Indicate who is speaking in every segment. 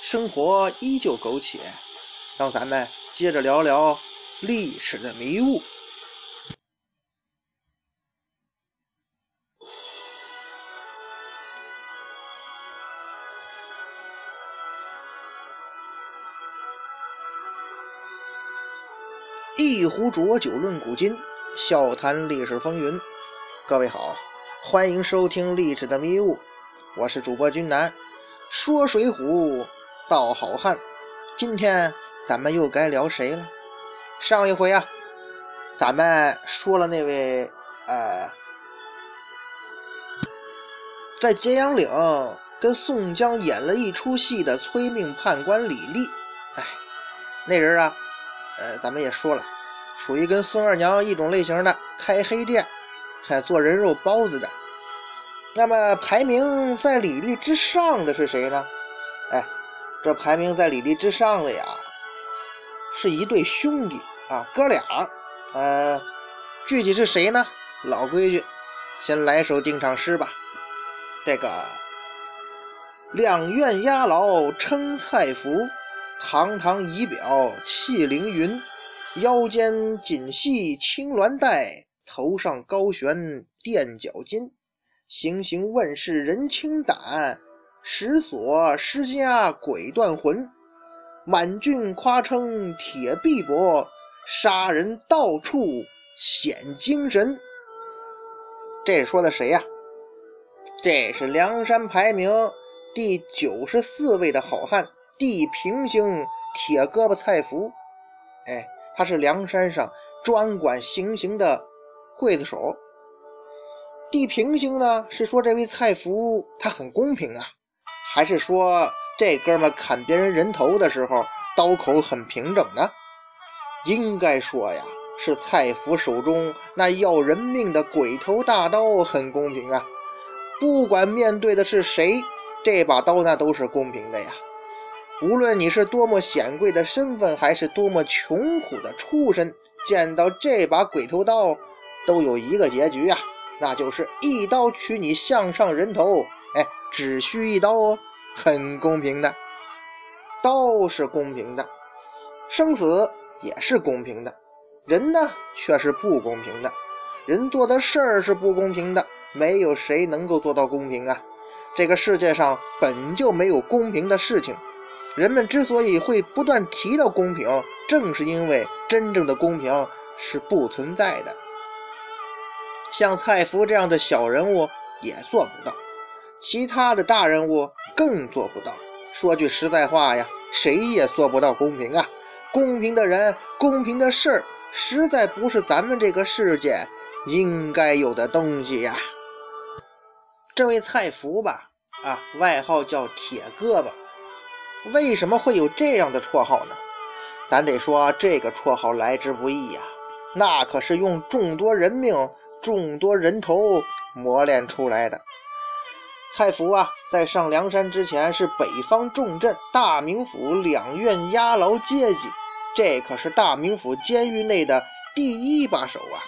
Speaker 1: 生活依旧苟且，让咱们接着聊聊历史的迷雾。一壶浊酒论古今。笑谈历史风云，各位好，欢迎收听《历史的迷雾》，我是主播君南，说水浒道好汉。今天咱们又该聊谁了？上一回啊，咱们说了那位呃，在揭阳岭跟宋江演了一出戏的催命判官李立。哎，那人啊，呃，咱们也说了。属于跟孙二娘一种类型的，开黑店，还做人肉包子的。那么排名在李丽之上的是谁呢？哎，这排名在李丽之上的呀，是一对兄弟啊，哥俩。呃，具体是谁呢？老规矩，先来首定场诗吧。这个两院押牢称蔡福，堂堂仪表气凌云。腰间锦系青鸾带，头上高悬垫脚巾。行行问世人轻胆，石锁施家鬼断魂。满郡夸称铁臂膊，杀人到处显精神。这说的谁呀？这是梁山排名第九十四位的好汉，地平星铁胳膊蔡福。哎。他是梁山上专管行刑的刽子手。地平星呢，是说这位蔡福他很公平啊，还是说这哥们砍别人人头的时候刀口很平整呢？应该说呀，是蔡福手中那要人命的鬼头大刀很公平啊。不管面对的是谁，这把刀那都是公平的呀。无论你是多么显贵的身份，还是多么穷苦的出身，见到这把鬼头刀，都有一个结局啊，那就是一刀取你项上人头。哎，只需一刀哦，很公平的。刀是公平的，生死也是公平的，人呢却是不公平的。人做的事儿是不公平的，没有谁能够做到公平啊。这个世界上本就没有公平的事情。人们之所以会不断提到公平，正是因为真正的公平是不存在的。像蔡福这样的小人物也做不到，其他的大人物更做不到。说句实在话呀，谁也做不到公平啊！公平的人，公平的事儿，实在不是咱们这个世界应该有的东西呀。这位蔡福吧，啊，外号叫铁胳膊。为什么会有这样的绰号呢？咱得说这个绰号来之不易呀，那可是用众多人命、众多人头磨练出来的。蔡福啊，在上梁山之前是北方重镇大名府两院押牢阶级，这可是大名府监狱内的第一把手啊！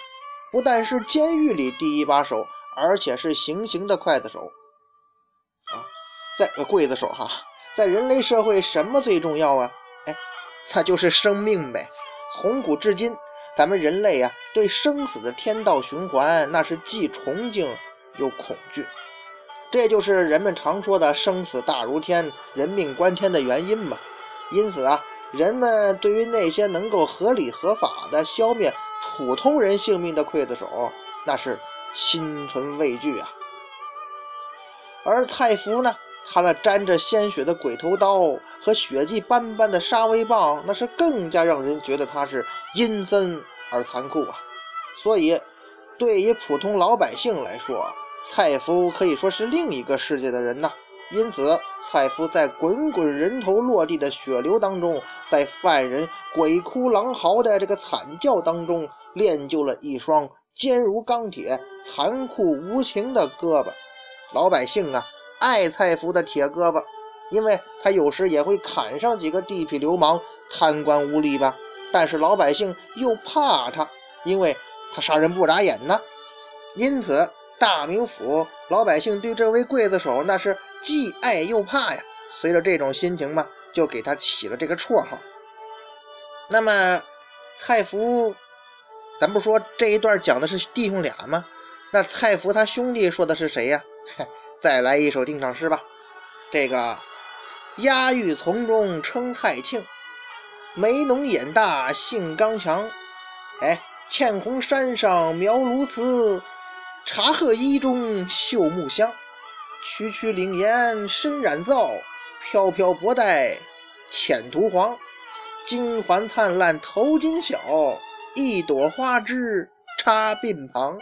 Speaker 1: 不但是监狱里第一把手，而且是行刑的刽子手啊，在刽子手哈。在人类社会，什么最重要啊？哎，那就是生命呗。从古至今，咱们人类啊，对生死的天道循环，那是既崇敬又恐惧。这就是人们常说的“生死大如天，人命关天”的原因嘛。因此啊，人们对于那些能够合理合法的消灭普通人性命的刽子手，那是心存畏惧啊。而蔡福呢？他那沾着鲜血的鬼头刀和血迹斑斑的杀威棒，那是更加让人觉得他是阴森而残酷啊！所以，对于普通老百姓来说，蔡福可以说是另一个世界的人呐。因此，蔡福在滚滚人头落地的血流当中，在犯人鬼哭狼嚎的这个惨叫当中，练就了一双坚如钢铁、残酷无情的胳膊。老百姓啊，爱蔡福的铁胳膊，因为他有时也会砍上几个地痞流氓、贪官污吏吧。但是老百姓又怕他，因为他杀人不眨眼呢。因此。大名府老百姓对这位刽子手那是既爱又怕呀。随着这种心情嘛，就给他起了这个绰号。那么蔡福，咱不说这一段讲的是弟兄俩吗？那蔡福他兄弟说的是谁呀？再来一首定场诗吧。这个押玉从中称蔡庆，眉浓眼大性刚强。哎，茜红山上描鸬鹚。茶褐衣中绣木香，区区灵颜深染皂，飘飘薄带浅涂黄。金环灿烂头巾小，一朵花枝插鬓旁。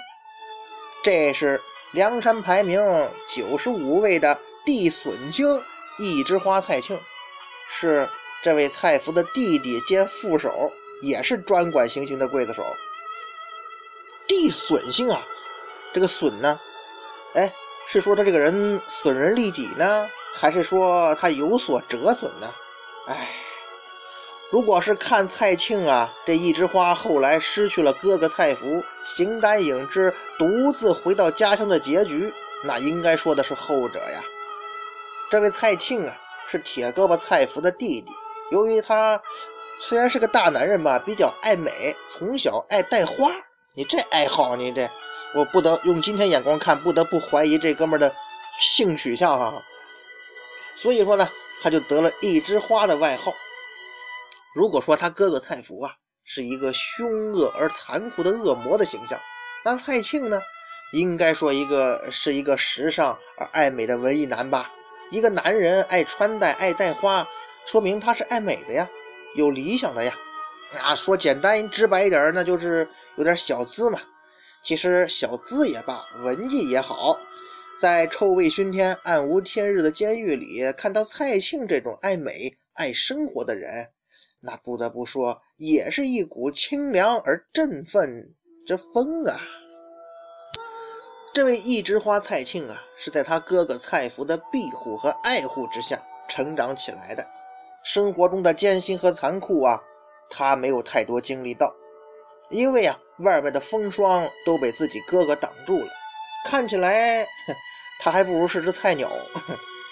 Speaker 1: 这是梁山排名九十五位的帝损卿一枝花蔡庆，是这位蔡福的弟弟兼副手，也是专管行刑的刽子手。帝损姓啊。这个损呢？哎，是说他这个人损人利己呢，还是说他有所折损呢？哎，如果是看蔡庆啊这一枝花后来失去了哥哥蔡福，形单影只，独自回到家乡的结局，那应该说的是后者呀。这位蔡庆啊，是铁胳膊蔡福的弟弟，由于他虽然是个大男人吧，比较爱美，从小爱戴花，你这爱好，你这。我不得用今天眼光看，不得不怀疑这哥们的性取向哈。所以说呢，他就得了一枝花的外号。如果说他哥哥蔡福啊是一个凶恶而残酷的恶魔的形象，那蔡庆呢，应该说一个是一个时尚而爱美的文艺男吧。一个男人爱穿戴、爱戴花，说明他是爱美的呀，有理想的呀。啊，说简单直白一点，那就是有点小资嘛。其实小资也罢，文艺也好，在臭味熏天、暗无天日的监狱里，看到蔡庆这种爱美、爱生活的人，那不得不说，也是一股清凉而振奋之风啊！这位一枝花蔡庆啊，是在他哥哥蔡福的庇护和爱护之下成长起来的。生活中的艰辛和残酷啊，他没有太多经历到，因为啊。外面的风霜都被自己哥哥挡住了，看起来他还不如是只菜鸟。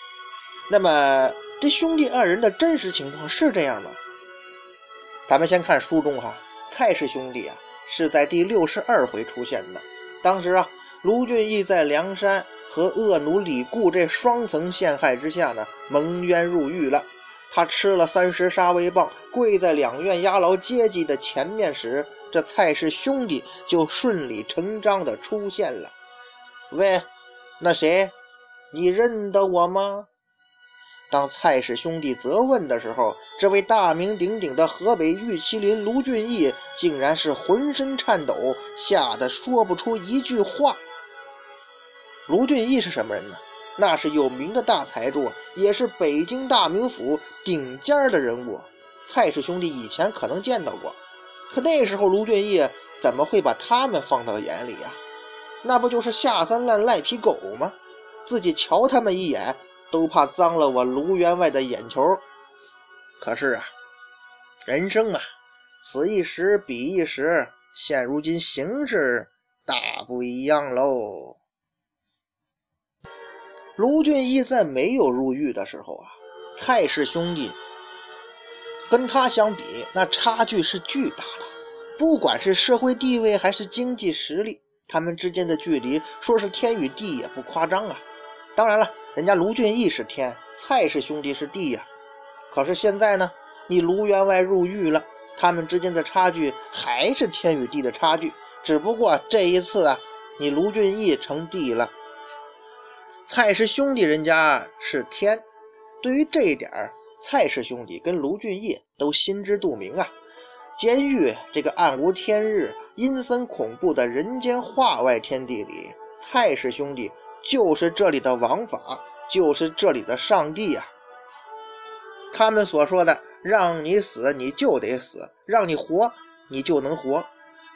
Speaker 1: 那么这兄弟二人的真实情况是这样吗？咱们先看书中哈，蔡氏兄弟啊是在第六十二回出现的。当时啊，卢俊义在梁山和恶奴李固这双层陷害之下呢，蒙冤入狱了。他吃了三十杀威棒，跪在两院押牢阶级的前面时。这蔡氏兄弟就顺理成章地出现了。喂，那谁，你认得我吗？当蔡氏兄弟责问的时候，这位大名鼎鼎的河北玉麒麟卢俊义竟然是浑身颤抖，吓得说不出一句话。卢俊义是什么人呢？那是有名的大财主，也是北京大名府顶尖的人物。蔡氏兄弟以前可能见到过。可那时候卢俊义怎么会把他们放到眼里呀？那不就是下三滥赖皮狗吗？自己瞧他们一眼都怕脏了我卢员外的眼球。可是啊，人生啊，此一时彼一时，现如今形势大不一样喽。卢俊义在没有入狱的时候啊，蔡氏兄弟。跟他相比，那差距是巨大的。不管是社会地位还是经济实力，他们之间的距离说是天与地也不夸张啊。当然了，人家卢俊义是天，蔡氏兄弟是地呀。可是现在呢，你卢员外入狱了，他们之间的差距还是天与地的差距。只不过这一次啊，你卢俊义成地了，蔡氏兄弟人家是天。对于这一点。蔡氏兄弟跟卢俊义都心知肚明啊，监狱这个暗无天日、阴森恐怖的人间化外天地里，蔡氏兄弟就是这里的王法，就是这里的上帝呀。他们所说的“让你死你就得死，让你活你就能活”，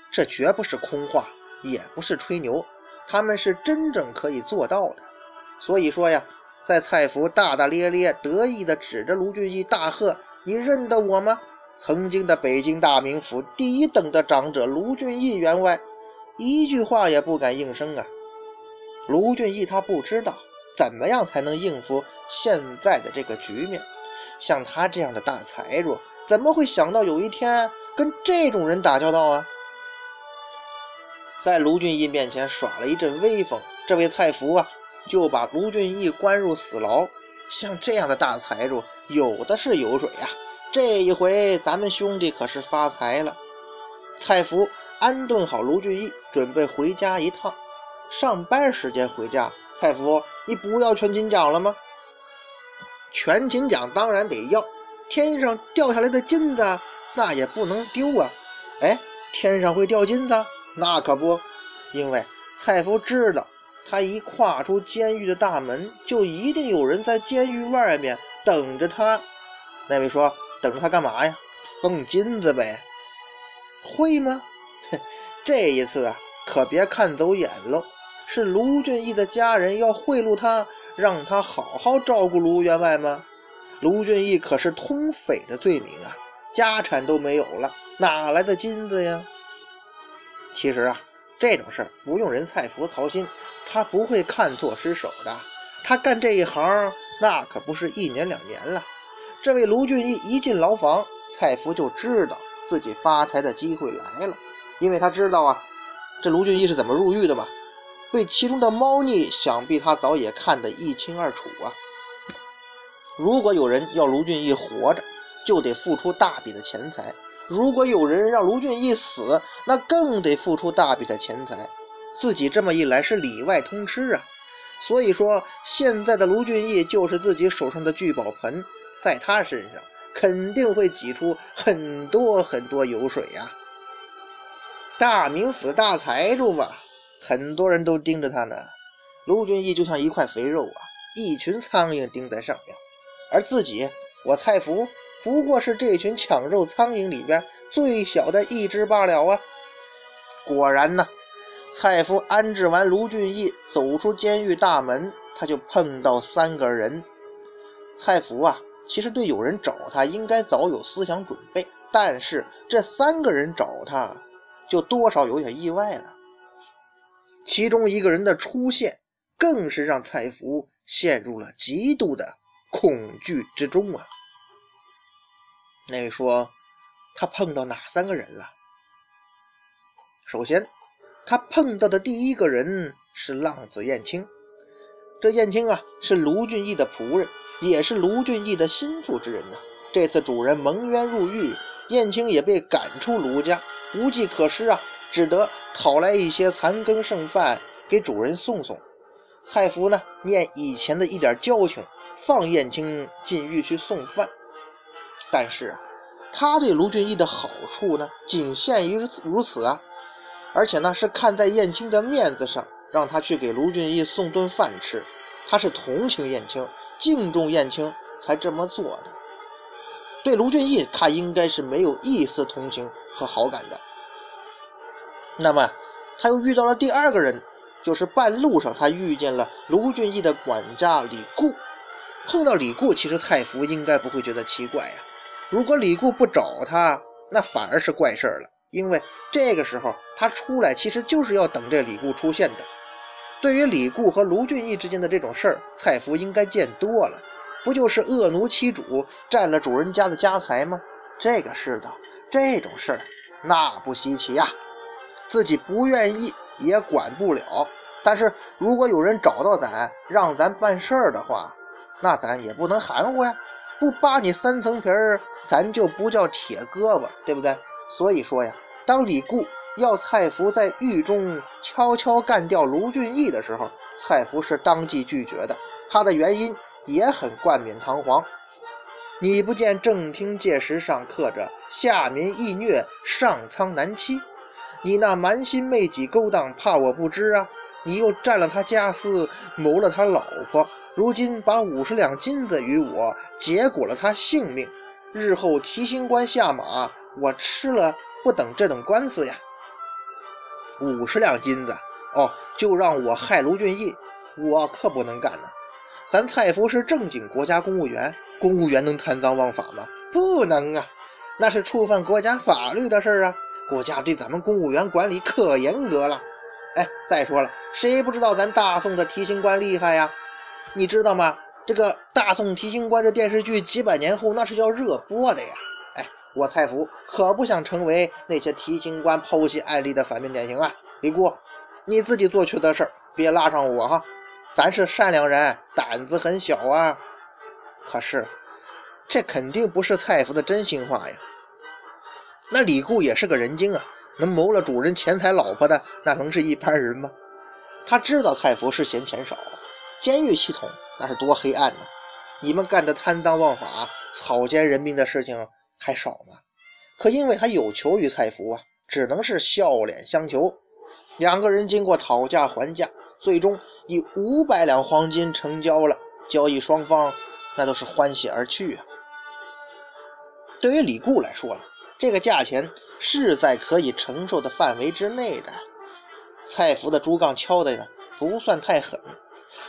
Speaker 1: 这绝不是空话，也不是吹牛，他们是真正可以做到的。所以说呀，在蔡福大大咧咧、得意地指着卢俊义大喝：“你认得我吗？”曾经的北京大名府第一等的长者卢俊义员外，一句话也不敢应声啊。卢俊义他不知道怎么样才能应付现在的这个局面。像他这样的大财主，怎么会想到有一天跟这种人打交道啊？在卢俊义面前耍了一阵威风，这位蔡福啊，就把卢俊义关入死牢。像这样的大财主，有的是油水呀。这一回，咱们兄弟可是发财了。蔡福安顿好卢俊义，准备回家一趟。上班时间回家，蔡福，你不要全勤奖了吗？全勤奖当然得要。天上掉下来的金子，那也不能丢啊。哎，天上会掉金子？那可不，因为蔡福知道，他一跨出监狱的大门，就一定有人在监狱外面等着他。那位说。等着他干嘛呀？送金子呗。会吗？这一次啊，可别看走眼喽。是卢俊义的家人要贿赂他，让他好好照顾卢员外吗？卢俊义可是通匪的罪名啊，家产都没有了，哪来的金子呀？其实啊，这种事儿不用人蔡福操心，他不会看错失手的。他干这一行，那可不是一年两年了。这位卢俊义一进牢房，蔡福就知道自己发财的机会来了，因为他知道啊，这卢俊义是怎么入狱的嘛。对其中的猫腻，想必他早也看得一清二楚啊。如果有人要卢俊义活着，就得付出大笔的钱财；如果有人让卢俊义死，那更得付出大笔的钱财。自己这么一来是里外通吃啊。所以说，现在的卢俊义就是自己手上的聚宝盆。在他身上肯定会挤出很多很多油水呀！大名府的大财主吧，很多人都盯着他呢。卢俊义就像一块肥肉啊，一群苍蝇盯在上面，而自己，我蔡福不过是这群抢肉苍蝇里边最小的一只罢了啊！果然呢，蔡福安置完卢俊义，走出监狱大门，他就碰到三个人。蔡福啊！其实对有人找他，应该早有思想准备，但是这三个人找他，就多少有点意外了。其中一个人的出现，更是让蔡福陷入了极度的恐惧之中啊。那位说，他碰到哪三个人了？首先，他碰到的第一个人是浪子燕青。这燕青啊，是卢俊义的仆人。也是卢俊义的心腹之人呐。这次主人蒙冤入狱，燕青也被赶出卢家，无计可施啊，只得讨来一些残羹剩饭给主人送送。蔡福呢，念以前的一点交情，放燕青进狱去送饭。但是啊，他对卢俊义的好处呢，仅限于如此啊。而且呢，是看在燕青的面子上，让他去给卢俊义送顿饭吃。他是同情燕青。敬重燕青才这么做的。对卢俊义，他应该是没有一丝同情和好感的。那么，他又遇到了第二个人，就是半路上他遇见了卢俊义的管家李固。碰到李固，其实蔡福应该不会觉得奇怪呀。如果李固不找他，那反而是怪事儿了，因为这个时候他出来，其实就是要等这李固出现的。对于李固和卢俊义之间的这种事儿，蔡福应该见多了，不就是恶奴欺主，占了主人家的家财吗？这个世道，这种事儿那不稀奇呀。自己不愿意也管不了，但是如果有人找到咱，让咱办事儿的话，那咱也不能含糊呀。不扒你三层皮儿，咱就不叫铁胳膊，对不对？所以说呀，当李固。要蔡福在狱中悄悄干掉卢俊义的时候，蔡福是当即拒绝的。他的原因也很冠冕堂皇：“你不见正厅戒石上刻着‘下民易虐，上苍难欺’？你那蛮心昧己勾当，怕我不知啊？你又占了他家私，谋了他老婆，如今把五十两金子与我，结果了他性命。日后提刑官下马，我吃了不等这等官司呀。五十两金子哦，就让我害卢俊义，我可不能干呢。咱蔡福是正经国家公务员，公务员能贪赃枉法吗？不能啊，那是触犯国家法律的事儿啊。国家对咱们公务员管理可严格了。哎，再说了，谁不知道咱大宋的提刑官厉害呀？你知道吗？这个《大宋提刑官》这电视剧几百年后那是要热播的呀！哎，我蔡福可不想成为那些提刑官剖析案例的反面典型啊！李姑，你自己做缺德事儿，别拉上我哈！咱是善良人，胆子很小啊。可是，这肯定不是蔡福的真心话呀。那李固也是个人精啊，能谋了主人钱财老婆的，那能是一般人吗？他知道蔡福是嫌钱少。监狱系统那是多黑暗呢！你们干的贪赃枉法、草菅人命的事情还少吗？可因为他有求于蔡福啊，只能是笑脸相求。两个人经过讨价还价，最终以五百两黄金成交了。交易双方那都是欢喜而去啊。对于李固来说呢，这个价钱是在可以承受的范围之内的。蔡福的竹杠敲的呢，不算太狠。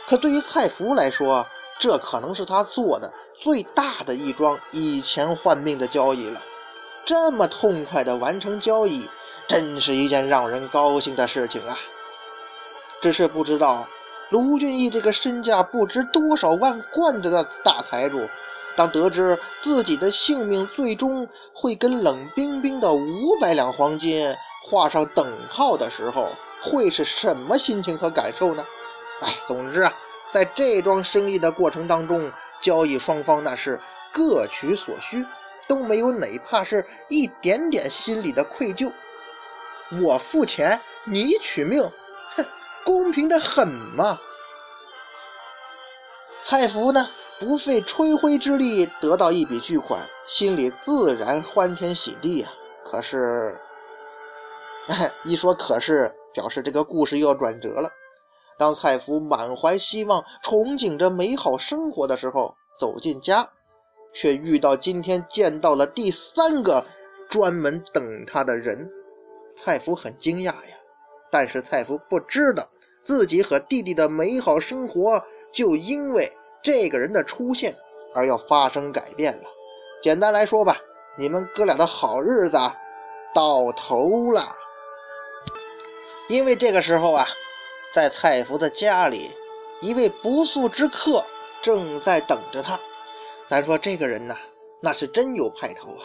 Speaker 1: 可对于蔡福来说，这可能是他做的最大的一桩以钱换命的交易了。这么痛快的完成交易，真是一件让人高兴的事情啊！只是不知道卢俊义这个身价不知多少万贯的大财主，当得知自己的性命最终会跟冷冰冰的五百两黄金画上等号的时候，会是什么心情和感受呢？哎，总之啊，在这桩生意的过程当中，交易双方那是各取所需，都没有哪怕是一点点心里的愧疚。我付钱，你取命，哼，公平的很嘛！蔡福呢，不费吹灰之力得到一笔巨款，心里自然欢天喜地呀。可是，一说可是，表示这个故事又要转折了。当蔡福满怀希望、憧憬着美好生活的时候，走进家，却遇到今天见到了第三个专门等他的人。蔡福很惊讶呀，但是蔡福不知道自己和弟弟的美好生活就因为这个人的出现而要发生改变了。简单来说吧，你们哥俩的好日子到头了。因为这个时候啊。在蔡福的家里，一位不速之客正在等着他。咱说这个人呐，那是真有派头啊！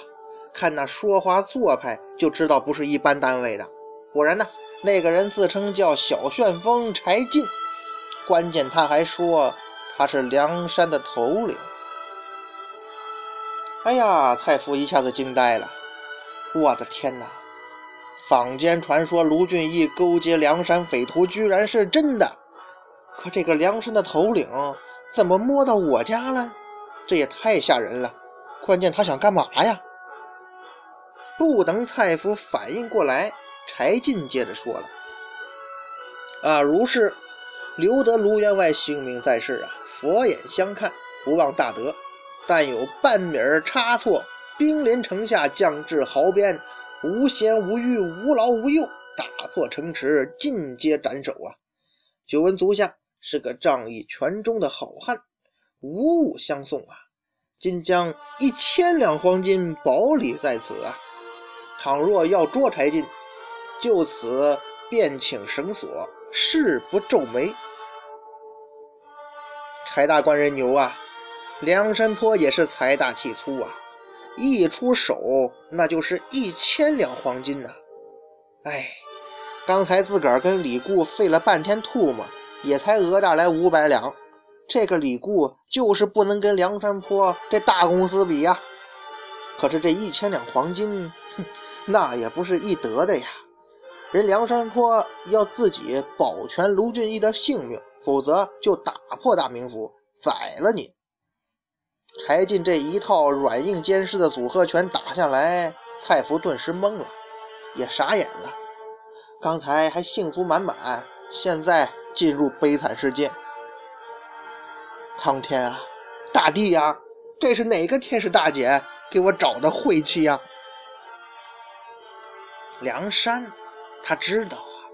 Speaker 1: 看那说话做派，就知道不是一般单位的。果然呢，那个人自称叫小旋风柴进，关键他还说他是梁山的头领。哎呀，蔡福一下子惊呆了！我的天哪！坊间传说卢俊义勾结梁山匪徒，居然是真的。可这个梁山的头领怎么摸到我家了？这也太吓人了！关键他想干嘛呀？不等蔡福反应过来，柴进接着说了：“啊，如是，留得卢员外性命在世啊，佛眼相看，不忘大德。但有半米差错，兵临城下，将至壕边。”无闲无欲，无劳无幼，打破城池，尽皆斩首啊！久闻足下是个仗义拳忠的好汉，无物相送啊！今将一千两黄金保礼在此啊！倘若要捉柴进，就此便请绳索，誓不皱眉。柴大官人牛啊！梁山坡也是财大气粗啊！一出手，那就是一千两黄金呐！哎，刚才自个儿跟李固费了半天吐沫，也才讹诈来五百两。这个李固就是不能跟梁山坡这大公司比呀。可是这一千两黄金，哼，那也不是易得的呀。人梁山坡要自己保全卢俊义的性命，否则就打破大名府，宰了你。柴进这一套软硬兼施的组合拳打下来，蔡福顿时懵了，也傻眼了。刚才还幸福满满，现在进入悲惨世界。苍天啊，大地呀，这是哪个天使大姐给我找的晦气呀？梁山，他知道啊，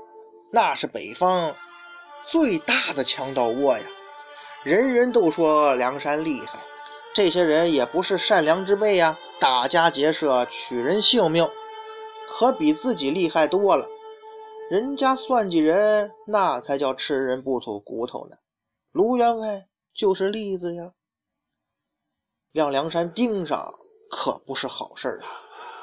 Speaker 1: 那是北方最大的强盗窝呀，人人都说梁山厉害。这些人也不是善良之辈呀，打家劫舍，取人性命，可比自己厉害多了。人家算计人，那才叫吃人不吐骨头呢。卢员外就是例子呀。让梁山盯上可不是好事啊。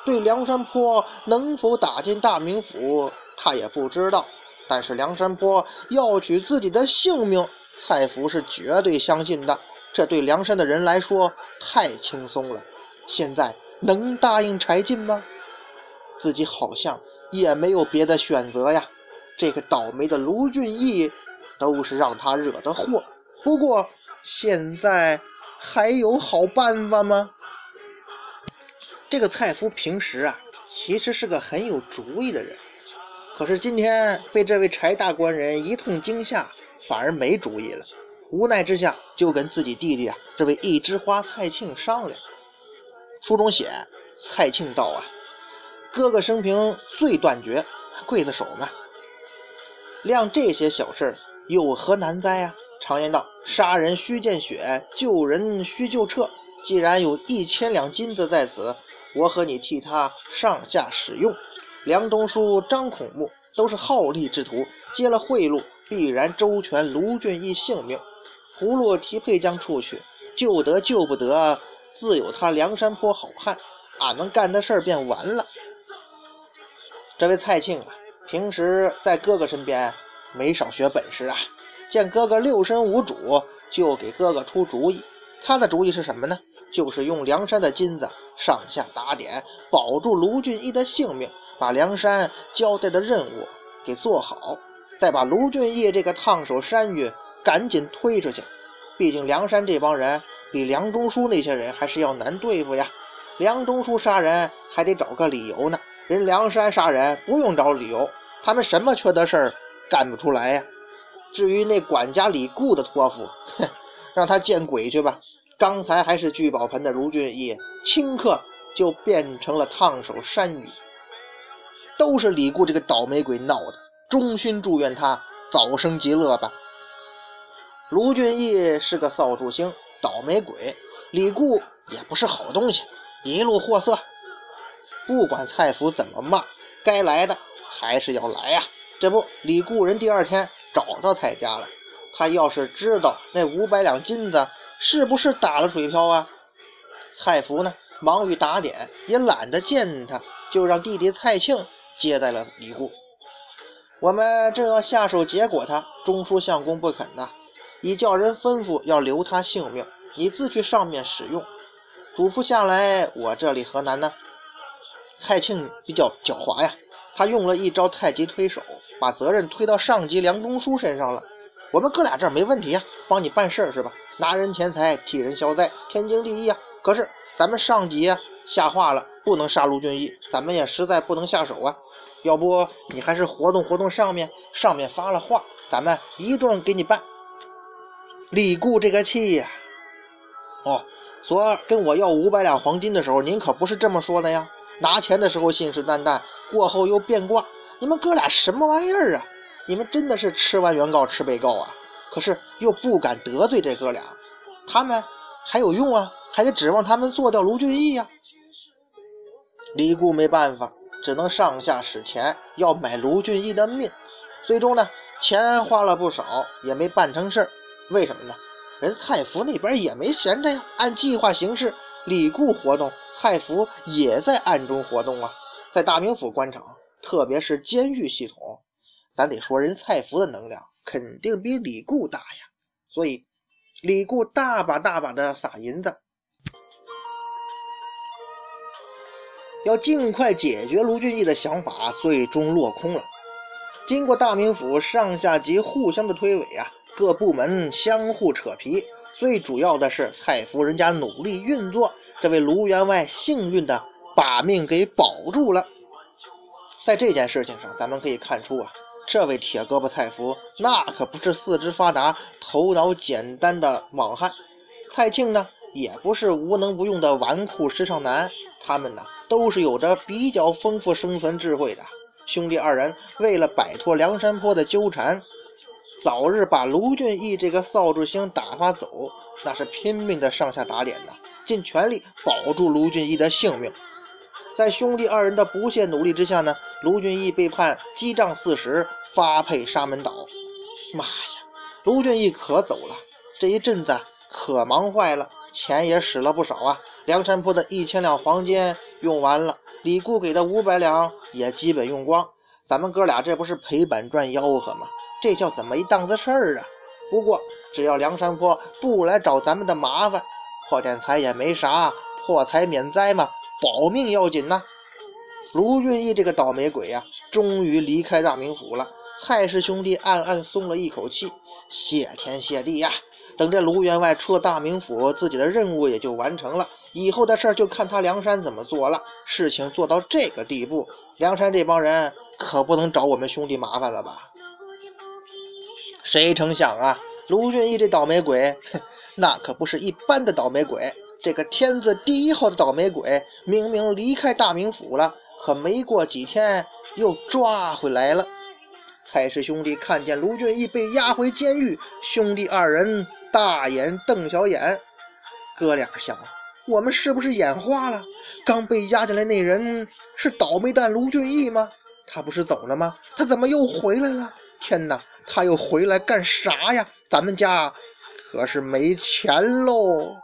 Speaker 1: 对梁山坡能否打进大名府，他也不知道。但是梁山坡要取自己的性命，蔡福是绝对相信的。这对梁山的人来说太轻松了，现在能答应柴进吗？自己好像也没有别的选择呀。这个倒霉的卢俊义都是让他惹的祸。不过现在还有好办法吗？这个蔡福平时啊，其实是个很有主意的人，可是今天被这位柴大官人一通惊吓，反而没主意了。无奈之下，就跟自己弟弟啊，这位一枝花蔡庆商量。书中写，蔡庆道啊，哥哥生平最断绝，刽子手嘛，量这些小事有何难哉啊？常言道，杀人须见血，救人须救彻。既然有一千两金子在此，我和你替他上下使用。梁东书、张孔目都是好利之徒，接了贿赂，必然周全卢俊义性命。葫芦提配将出去，救得救不得，自有他梁山坡好汉。俺们干的事儿便完了。这位蔡庆啊，平时在哥哥身边没少学本事啊。见哥哥六神无主，就给哥哥出主意。他的主意是什么呢？就是用梁山的金子上下打点，保住卢俊义的性命，把梁山交代的任务给做好，再把卢俊义这个烫手山芋。赶紧推出去！毕竟梁山这帮人比梁中书那些人还是要难对付呀。梁中书杀人还得找个理由呢，人梁山杀人不用找理由，他们什么缺德事儿干不出来呀？至于那管家李固的托付，哼，让他见鬼去吧！刚才还是聚宝盆的卢俊义，顷刻就变成了烫手山芋，都是李固这个倒霉鬼闹的。衷心祝愿他早生极乐吧。卢俊义是个扫帚星，倒霉鬼；李固也不是好东西，一路货色。不管蔡福怎么骂，该来的还是要来呀。这不，李固人第二天找到蔡家了。他要是知道那五百两金子是不是打了水漂啊？蔡福呢，忙于打点，也懒得见他，就让弟弟蔡庆接待了李固。我们正要下手结果他，中书相公不肯呐。已叫人吩咐要留他性命，你自去上面使用。嘱咐下来，我这里何难呢？蔡庆比较狡猾呀，他用了一招太极推手，把责任推到上级梁中书身上了。我们哥俩这儿没问题呀，帮你办事是吧？拿人钱财，替人消灾，天经地义啊。可是咱们上级呀下话了，不能杀卢俊义，咱们也实在不能下手啊。要不你还是活动活动上面，上面发了话，咱们一众给你办。李固这个气呀！哦，昨儿跟我要五百两黄金的时候，您可不是这么说的呀。拿钱的时候信誓旦旦，过后又变卦。你们哥俩什么玩意儿啊？你们真的是吃完原告吃被告啊！可是又不敢得罪这哥俩，他们还有用啊？还得指望他们做掉卢俊义呀。李固没办法，只能上下使钱，要买卢俊义的命。最终呢，钱花了不少，也没办成事儿。为什么呢？人蔡福那边也没闲着呀，按计划行事。李固活动，蔡福也在暗中活动啊。在大名府官场，特别是监狱系统，咱得说人蔡福的能量肯定比李固大呀。所以，李固大把大把的撒银子，要尽快解决卢俊义的想法，最终落空了。经过大名府上下级互相的推诿啊。各部门相互扯皮，最主要的是蔡夫人家努力运作，这位卢员外幸运的把命给保住了。在这件事情上，咱们可以看出啊，这位铁胳膊蔡福，那可不是四肢发达、头脑简单的莽汉。蔡庆呢，也不是无能无用的纨绔时尚男。他们呢，都是有着比较丰富生存智慧的兄弟二人。为了摆脱梁山坡的纠缠，早日把卢俊义这个扫帚星打发走，那是拼命的上下打脸呐，尽全力保住卢俊义的性命。在兄弟二人的不懈努力之下呢，卢俊义被判击杖四十，发配沙门岛。妈呀，卢俊义可走了，这一阵子可忙坏了，钱也使了不少啊。梁山坡的一千两黄金用完了，李固给的五百两也基本用光。咱们哥俩这不是赔本赚吆喝吗？这叫怎么一档子事儿啊？不过只要梁山坡不来找咱们的麻烦，破点财也没啥，破财免灾嘛。保命要紧呐！卢俊义这个倒霉鬼呀，终于离开大名府了。蔡氏兄弟暗暗松了一口气，谢天谢地呀！等这卢员外出了大名府，自己的任务也就完成了。以后的事儿就看他梁山怎么做了。事情做到这个地步，梁山这帮人可不能找我们兄弟麻烦了吧？谁成想啊，卢俊义这倒霉鬼，哼，那可不是一般的倒霉鬼。这个天字第一号的倒霉鬼，明明离开大名府了，可没过几天又抓回来了。蔡氏兄弟看见卢俊义被押回监狱，兄弟二人大眼瞪小眼。哥俩想，我们是不是眼花了？刚被押进来那人是倒霉蛋卢俊义吗？他不是走了吗？他怎么又回来了？天哪，他又回来干啥呀？咱们家可是没钱喽！